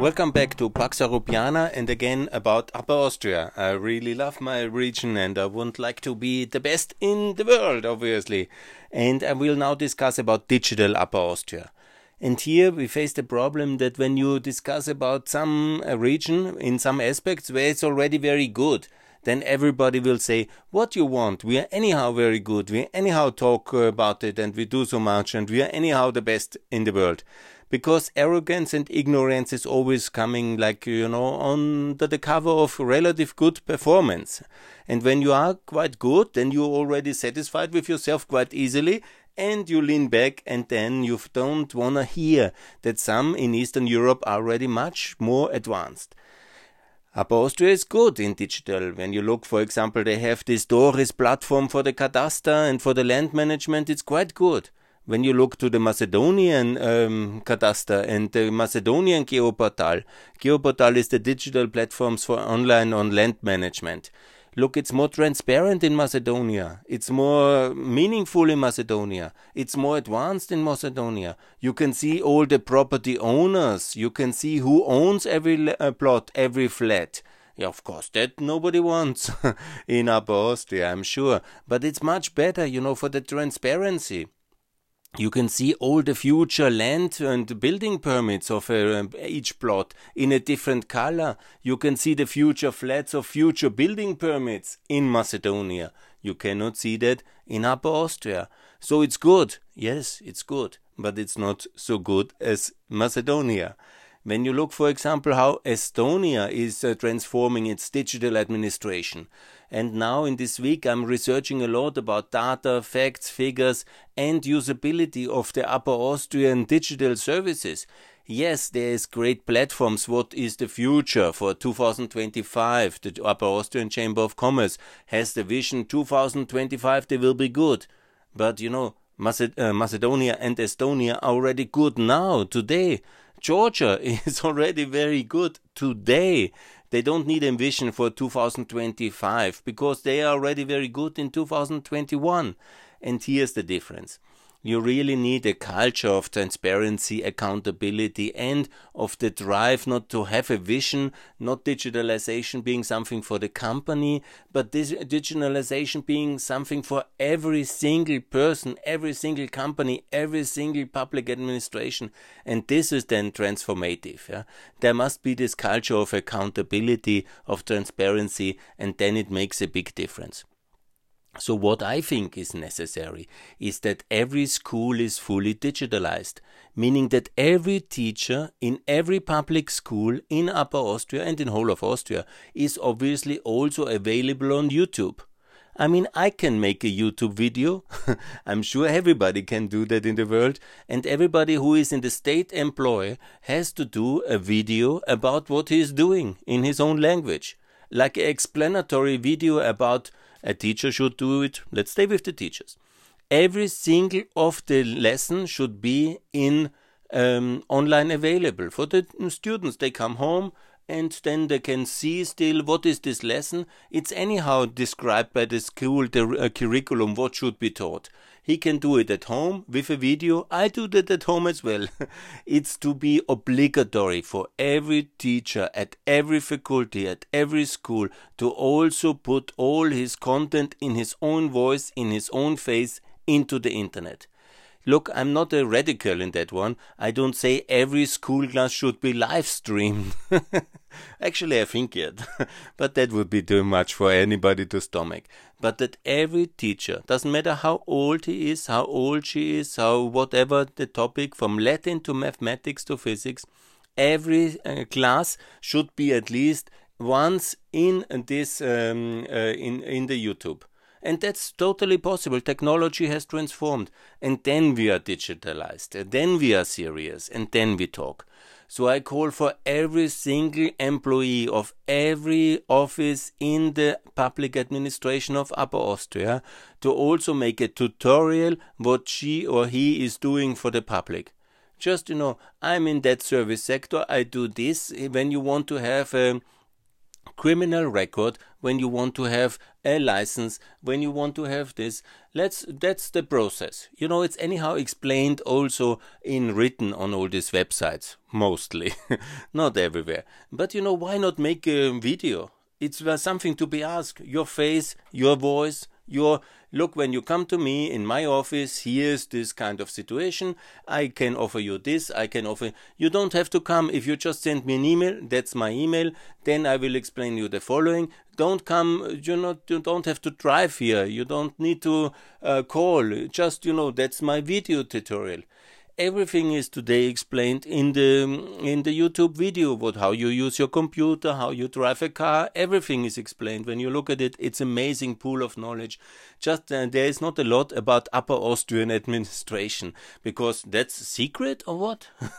Welcome back to Pax Europiana and again about Upper Austria. I really love my region and I would like to be the best in the world, obviously. And I will now discuss about digital Upper Austria. And here we face the problem that when you discuss about some uh, region in some aspects where it's already very good, then everybody will say, What you want? We are anyhow very good. We anyhow talk about it and we do so much and we are anyhow the best in the world because arrogance and ignorance is always coming like you know under the cover of relative good performance. And when you are quite good then you're already satisfied with yourself quite easily and you lean back and then you don't want to hear that some in eastern europe are already much more advanced. Upper Austria is good in digital. When you look, for example, they have this Doris platform for the cadastre and for the land management, it's quite good when you look to the Macedonian um, cadastre and the Macedonian Geoportal, Geoportal is the digital platforms for online on land management. Look, it's more transparent in Macedonia. It's more meaningful in Macedonia. It's more advanced in Macedonia. You can see all the property owners. You can see who owns every uh, plot, every flat. Yeah, of course, that nobody wants in Upper Austria, I'm sure. But it's much better, you know, for the transparency you can see all the future land and building permits of uh, each plot in a different color. You can see the future flats of future building permits in Macedonia. You cannot see that in Upper Austria. So it's good. Yes, it's good. But it's not so good as Macedonia. When you look, for example, how Estonia is uh, transforming its digital administration, and now in this week I'm researching a lot about data, facts, figures, and usability of the Upper Austrian digital services. Yes, there is great platforms. What is the future for 2025? The Upper Austrian Chamber of Commerce has the vision 2025 they will be good. But you know, Maced- uh, Macedonia and Estonia are already good now, today. Georgia is already very good today. They don't need a vision for 2025 because they are already very good in 2021. And here's the difference you really need a culture of transparency, accountability, and of the drive not to have a vision, not digitalization being something for the company, but this digitalization being something for every single person, every single company, every single public administration. And this is then transformative. Yeah? There must be this culture of accountability, of transparency, and then it makes a big difference. So, what I think is necessary is that every school is fully digitalized, meaning that every teacher in every public school in Upper Austria and in whole of Austria is obviously also available on YouTube. I mean, I can make a YouTube video. I'm sure everybody can do that in the world. And everybody who is in the state employ has to do a video about what he is doing in his own language. Like an explanatory video about a teacher should do it. Let's stay with the teachers. Every single of the lesson should be in um, online available for the students. They come home and then they can see still what is this lesson. It's anyhow described by the school, the uh, curriculum, what should be taught. He can do it at home with a video. I do that at home as well. it's to be obligatory for every teacher at every faculty, at every school to also put all his content in his own voice, in his own face into the internet. Look, I'm not a radical in that one. I don't say every school class should be live streamed. Actually, I think it, but that would be too much for anybody to stomach. But that every teacher, doesn't matter how old he is, how old she is, how whatever the topic, from Latin to mathematics to physics, every uh, class should be at least once in this um, uh, in in the YouTube. And that's totally possible. Technology has transformed. And then we are digitalized. And then we are serious. And then we talk. So I call for every single employee of every office in the public administration of Upper Austria to also make a tutorial what she or he is doing for the public. Just, you know, I'm in that service sector, I do this. When you want to have a criminal record when you want to have a license when you want to have this. Let's that's the process. You know, it's anyhow explained also in written on all these websites, mostly, not everywhere. But you know, why not make a video? It's uh, something to be asked. Your face, your voice, your look when you come to me in my office here's this kind of situation. I can offer you this i can offer you don't have to come. If you just send me an email that's my email then i will explain you the following. Don't come you not you don't have to drive here. You don't need to uh, call. Just you know that's my video tutorial everything is today explained in the in the YouTube video what how you use your computer, how you drive a car, everything is explained. When you look at it, it's amazing pool of knowledge. Just uh, there is not a lot about Upper Austrian administration because that's secret or what?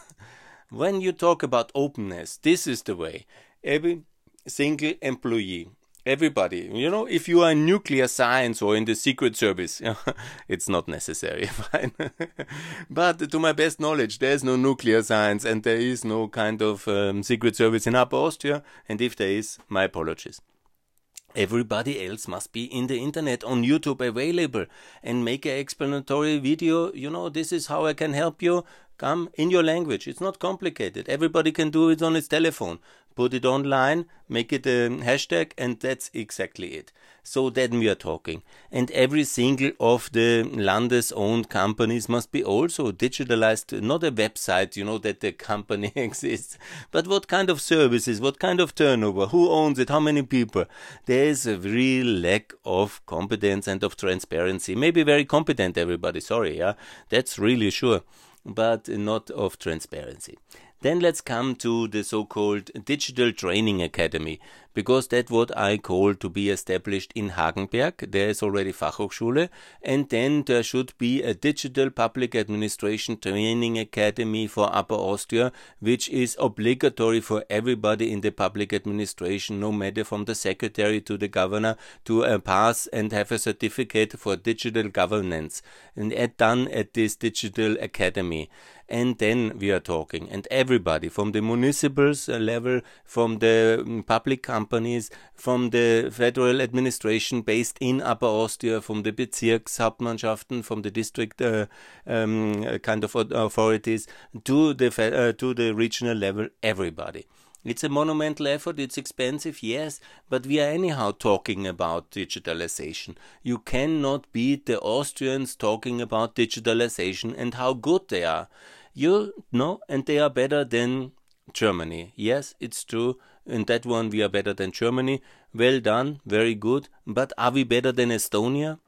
when you talk about openness, this is the way. Every single employee everybody. You know if you are in nuclear science or in the secret service it's not necessary fine. But to my best knowledge there's no nuclear science and there is no kind of um, secret service in upper austria. And if there is my apologies. Everybody else must be in the internet on youtube available and make an explanatory video. You know this is how i can help you. Come in your language. It's not complicated. Everybody can do it on his telephone put it online, make it a hashtag, and that's exactly it. So then we are talking. And every single of the Landes owned companies must be also digitalized, not a website, you know, that the company exists, but what kind of services, what kind of turnover, who owns it, how many people. There is a real lack of competence and of transparency. Maybe very competent, everybody, sorry, yeah, that's really sure, but not of transparency. Then let's come to the so-called Digital Training Academy, because that's what I call to be established in Hagenberg. There is already Fachhochschule, and then there should be a Digital Public Administration Training Academy for Upper Austria, which is obligatory for everybody in the public administration, no matter from the secretary to the governor, to uh, pass and have a certificate for digital governance, and at, done at this Digital Academy and then we are talking and everybody from the municipals uh, level from the um, public companies from the federal administration based in upper austria from the bezirkshauptmannschaften from the district uh, um, kind of authorities to the uh, to the regional level everybody it's a monumental effort, it's expensive, yes, but we are anyhow talking about digitalization. You cannot beat the Austrians talking about digitalization and how good they are. You know, and they are better than Germany. Yes, it's true. In that one, we are better than Germany. Well done, very good. But are we better than Estonia?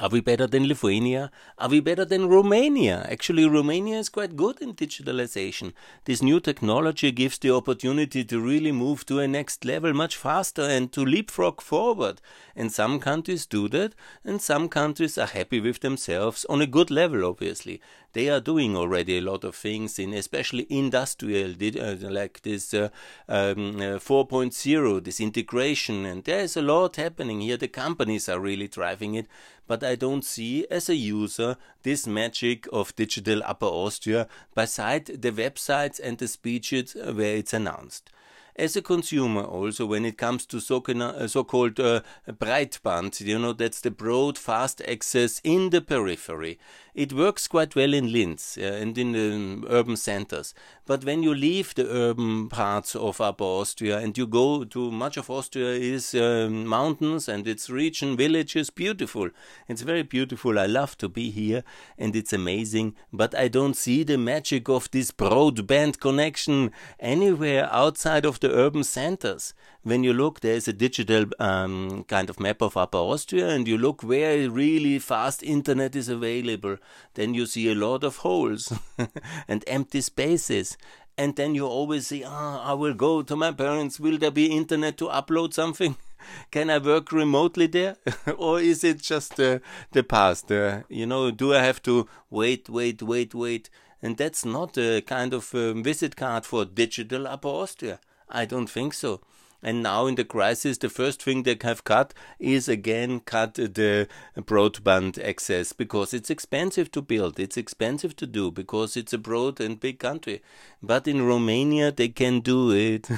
Are we better than Lithuania? Are we better than Romania? Actually, Romania is quite good in digitalization. This new technology gives the opportunity to really move to a next level much faster and to leapfrog forward. And some countries do that, and some countries are happy with themselves on a good level, obviously they are doing already a lot of things in especially industrial uh, like this uh, um, uh, 4.0 this integration. And there is a lot happening here. The companies are really driving it. But i don't see as a user this magic of digital upper austria beside the websites and the speeches where it's announced. As a consumer also when it comes to uh, so-called uh, breitband you know that's the broad fast access in the periphery it works quite well in Linz uh, and in the urban centers but when you leave the urban parts of Upper Austria and you go to much of Austria is um, mountains and its region villages beautiful it's very beautiful I love to be here and it's amazing but I don't see the magic of this broadband connection anywhere outside of the urban centers. When you look, there's a digital um, kind of map of Upper Austria, and you look where really fast internet is available. Then you see a lot of holes and empty spaces. And then you always say, ah, I will go to my parents. Will there be internet to upload something? Can I work remotely there? or is it just uh, the past? Uh, you know, do I have to wait, wait, wait, wait? And that's not a kind of um, visit card for digital Upper Austria. I don't think so. And now in the crisis, the first thing they have cut is again cut the broadband access because it's expensive to build, it's expensive to do because it's a broad and big country. But in Romania, they can do it.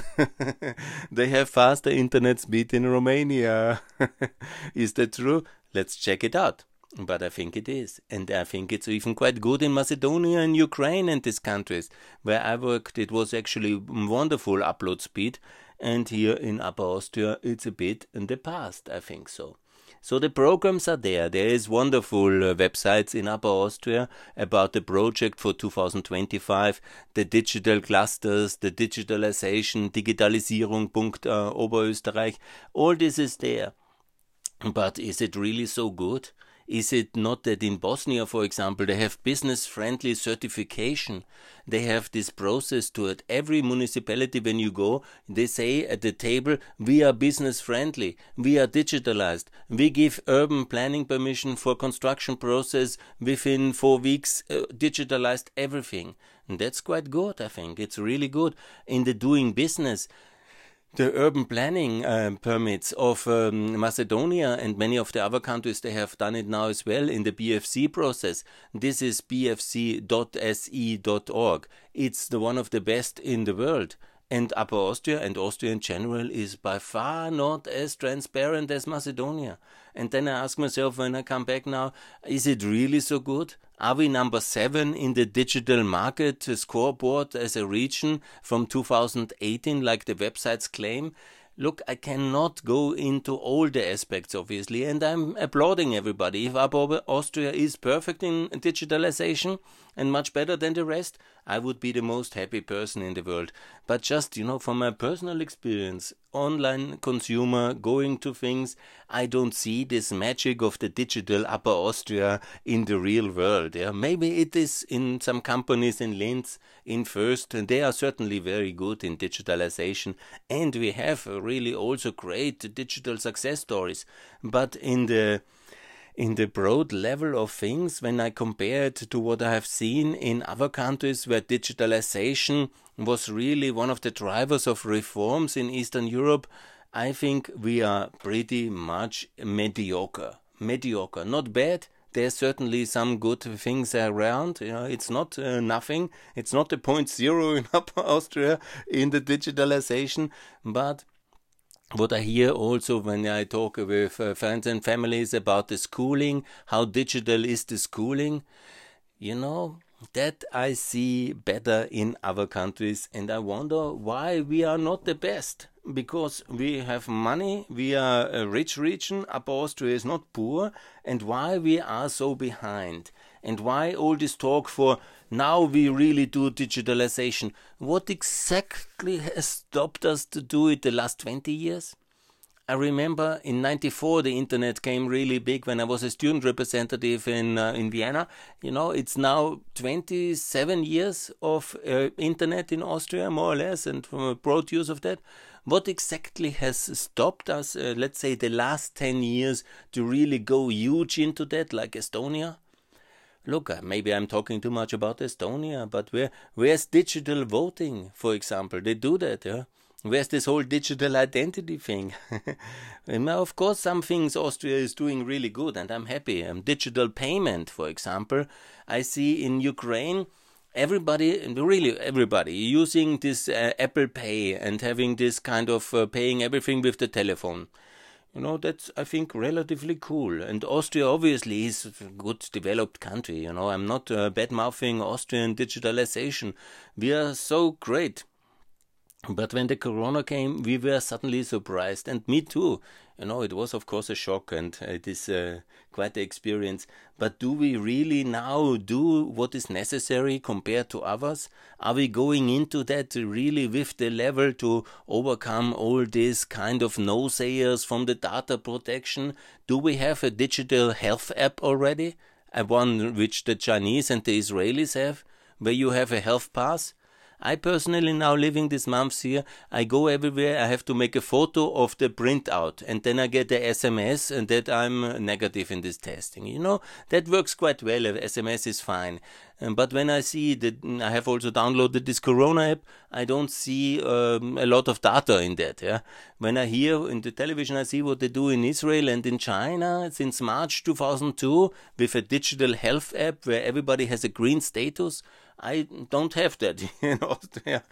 they have faster internet speed in Romania. is that true? Let's check it out. But I think it is. And I think it's even quite good in Macedonia and Ukraine and these countries. Where I worked, it was actually wonderful upload speed. And here in Upper Austria, it's a bit in the past, I think so. So the programs are there. There is wonderful uh, websites in Upper Austria about the project for 2025, the digital clusters, the digitalization, Digitalisierung. Uh, Oberösterreich. All this is there. But is it really so good? Is it not that in Bosnia, for example, they have business friendly certification? They have this process to it. Every municipality, when you go, they say at the table, we are business friendly, we are digitalized, we give urban planning permission for construction process within four weeks, uh, digitalized everything. And that's quite good, I think. It's really good. In the doing business, the urban planning um, permits of um, Macedonia and many of the other countries, they have done it now as well in the BFC process. This is bfc.se.org. It's the one of the best in the world. And Upper Austria and Austria in general is by far not as transparent as Macedonia. And then I ask myself when I come back now, is it really so good? Are we number seven in the digital market scoreboard as a region from 2018, like the websites claim? Look, I cannot go into all the aspects, obviously, and I'm applauding everybody. If Upper Austria is perfect in digitalization and much better than the rest, I would be the most happy person in the world. But just, you know, from my personal experience, online consumer going to things, I don't see this magic of the digital Upper Austria in the real world. Yeah, maybe it is in some companies in Linz, in First, and they are certainly very good in digitalization, and we have really also great digital success stories. But in the in the broad level of things when I compare it to what I have seen in other countries where digitalization was really one of the drivers of reforms in Eastern Europe, I think we are pretty much mediocre. Mediocre, not bad. There's certainly some good things around. You know, it's not uh, nothing. It's not a point zero in Upper Austria in the digitalization, but what I hear also when I talk with uh, friends and families about the schooling, how digital is the schooling, you know, that I see better in other countries, and I wonder why we are not the best. Because we have money, we are a rich region, Austria is not poor, and why we are so behind, and why all this talk for now we really do digitalization. What exactly has stopped us to do it the last 20 years? I remember in 94 the internet came really big when I was a student representative in uh, in Vienna. You know, it's now 27 years of uh, internet in Austria more or less and from a broad use of that. What exactly has stopped us uh, let's say the last 10 years to really go huge into that like Estonia? Look, uh, maybe I'm talking too much about Estonia, but where where's digital voting, for example? They do that, yeah. Where's this whole digital identity thing? of course, some things Austria is doing really good, and I'm happy. Um, digital payment, for example, I see in Ukraine everybody, really everybody, using this uh, Apple Pay and having this kind of uh, paying everything with the telephone. You know, that's, I think, relatively cool. And Austria obviously is a good developed country. You know, I'm not uh, bad mouthing Austrian digitalization. We are so great. But when the corona came, we were suddenly surprised, and me too. You know, it was of course a shock, and it is uh, quite the experience. But do we really now do what is necessary compared to others? Are we going into that really with the level to overcome all these kind of no-sayers from the data protection? Do we have a digital health app already? A one which the Chinese and the Israelis have, where you have a health pass? I personally now living these months here, I go everywhere, I have to make a photo of the printout and then I get the SMS and that I'm negative in this testing. You know, that works quite well. SMS is fine. Um, but when I see that I have also downloaded this Corona app, I don't see um, a lot of data in that. Yeah, when I hear in the television, I see what they do in Israel and in China since March 2002 with a digital health app where everybody has a green status. I don't have that in Austria.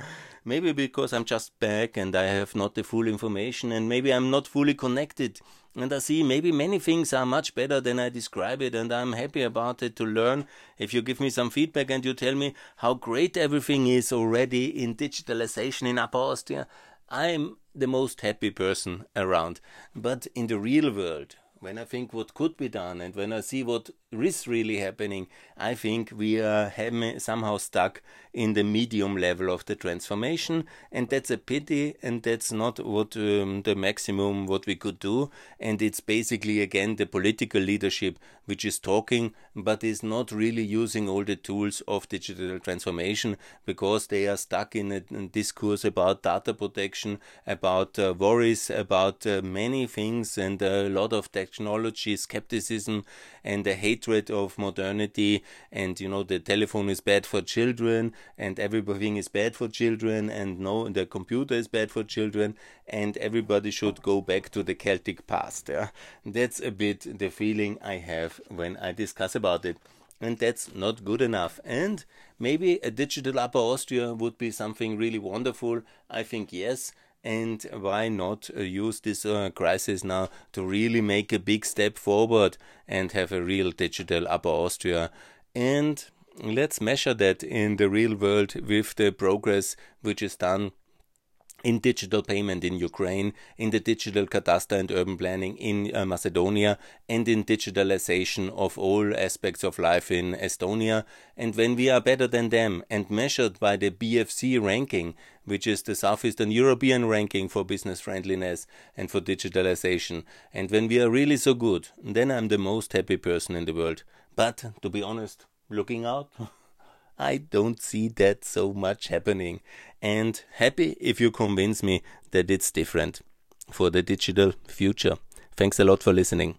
Maybe because I'm just back and I have not the full information, and maybe I'm not fully connected. And I see maybe many things are much better than I describe it, and I'm happy about it to learn. If you give me some feedback and you tell me how great everything is already in digitalization in Upper Austria, I'm the most happy person around. But in the real world, when I think what could be done and when I see what is really happening, I think we are somehow stuck in the medium level of the transformation, and that's a pity, and that's not what um, the maximum what we could do. And it's basically again the political leadership which is talking, but is not really using all the tools of digital transformation because they are stuck in a, discourse about data protection, about uh, worries, about uh, many things, and a lot of technology skepticism and the hatred of modernity and you know the telephone is bad for children and everything is bad for children and no the computer is bad for children and everybody should go back to the celtic past yeah that's a bit the feeling i have when i discuss about it and that's not good enough. And maybe a digital Upper Austria would be something really wonderful. I think yes, and why not uh, use this uh, crisis now to really make a big step forward and have a real digital Upper Austria? And let's measure that in the real world with the progress which is done in digital payment in Ukraine, in the digital cadastre and urban planning in uh, Macedonia, and in digitalization of all aspects of life in Estonia. And when we are better than them and measured by the BFC ranking, which is the Southeastern European ranking for business friendliness and for digitalization, and when we are really so good, then I'm the most happy person in the world. But to be honest, looking out, I don't see that so much happening and happy if you convince me that it's different for the digital future. Thanks a lot for listening.